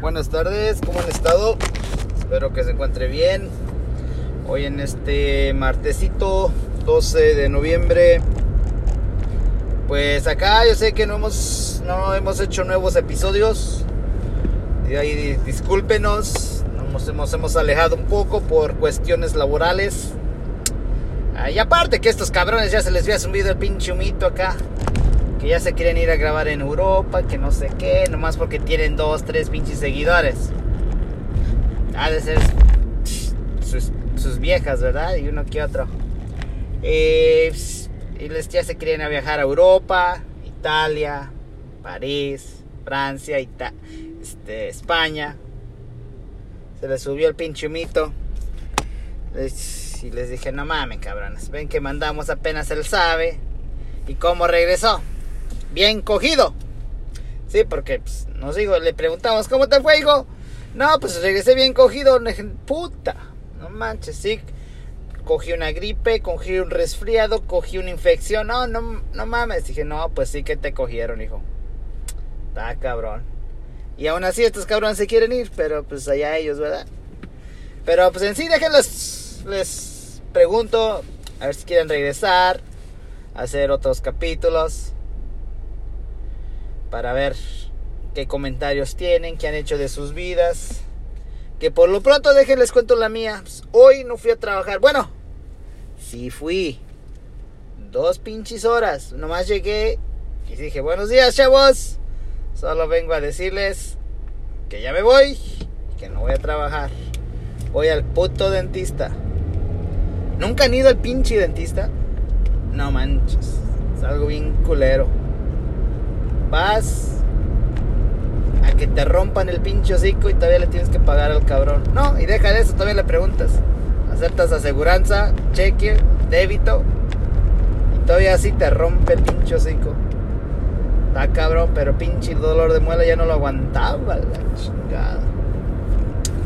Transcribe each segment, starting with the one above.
buenas tardes, ¿cómo han estado? Espero que se encuentre bien. Hoy en este martesito 12 de noviembre. Pues acá yo sé que no hemos, no hemos hecho nuevos episodios. Y ahí discúlpenos, nos hemos, hemos alejado un poco por cuestiones laborales. Ah, y aparte que estos cabrones ya se les había subido el pinche humito acá que ya se quieren ir a grabar en Europa, que no sé qué, nomás porque tienen dos, tres pinches seguidores. Ha de ser sus, viejas, ¿verdad? Y uno que otro. Eh, y les ya se quieren a viajar a Europa, Italia, París, Francia, este, España. Se les subió el pinche mito. y les dije, no mames, cabrones. Ven que mandamos apenas él sabe. ¿Y cómo regresó? Bien cogido. Sí, porque pues, nos digo, le preguntamos, ¿cómo te fue, hijo? No, pues regresé bien cogido. Puta, no manches, sí. Cogí una gripe, cogí un resfriado, cogí una infección. No, no, no mames. Dije, no, pues sí que te cogieron, hijo. Está cabrón. Y aún así estos cabrones se quieren ir, pero pues allá ellos, ¿verdad? Pero pues en sí, déjenlos, les pregunto, a ver si quieren regresar, hacer otros capítulos para ver qué comentarios tienen, qué han hecho de sus vidas. Que por lo pronto déjenles cuento la mía. Pues, hoy no fui a trabajar. Bueno, sí fui. Dos pinches horas. Nomás llegué y dije, buenos días chavos. Solo vengo a decirles que ya me voy y que no voy a trabajar. Voy al puto dentista. ¿Nunca han ido al pinche dentista? No manches. Es algo bien culero vas a que te rompan el pinche hocico y todavía le tienes que pagar al cabrón. No, y deja de eso, todavía le preguntas. Aceptas aseguranza, cheque, débito. Y todavía así te rompe el pinche hocico. Está cabrón, pero pinche dolor de muela ya no lo aguantaba la chingada.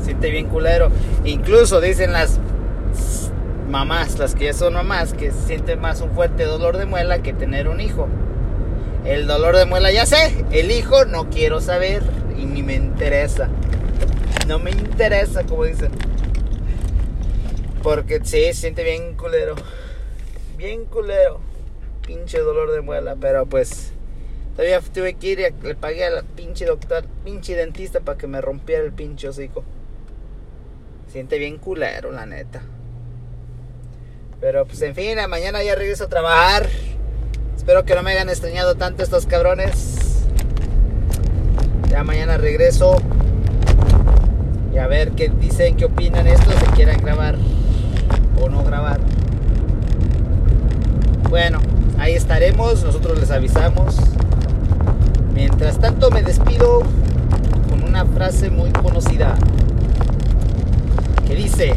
Siente bien culero. Incluso dicen las mamás, las que ya son mamás, que sienten más un fuerte dolor de muela que tener un hijo. El dolor de muela, ya sé. El hijo no quiero saber y ni me interesa. No me interesa, como dicen. Porque sí, se siente bien culero. Bien culero. Pinche dolor de muela. Pero pues todavía tuve que ir y le pagué al pinche doctor, pinche dentista para que me rompiera el pinche hocico. Siente bien culero, la neta. Pero pues en fin, mañana ya regreso a trabajar. Espero que no me hayan extrañado tanto estos cabrones. Ya mañana regreso. Y a ver qué dicen, qué opinan estos, si quieren grabar o no grabar. Bueno, ahí estaremos, nosotros les avisamos. Mientras tanto me despido con una frase muy conocida que dice,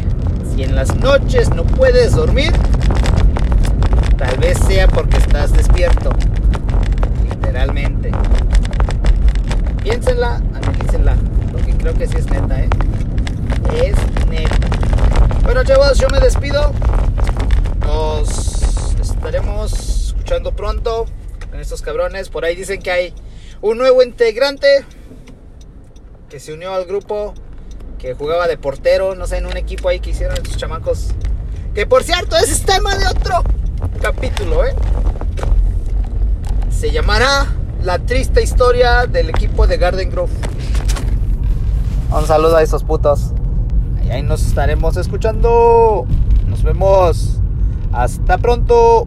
si en las noches no puedes dormir, sea porque estás despierto. Literalmente. Piénsenla, analícenla. Porque creo que sí es neta, ¿eh? Es neta. Bueno, chavos, yo me despido. Nos estaremos escuchando pronto con estos cabrones. Por ahí dicen que hay un nuevo integrante que se unió al grupo que jugaba de portero, no sé, en un equipo ahí que hicieron estos chamacos. Que por cierto, es tema de otro capítulo, ¿eh? Se llamará La triste historia del equipo de Garden Grove. Un saludo a esos putos. Ahí nos estaremos escuchando. Nos vemos. Hasta pronto.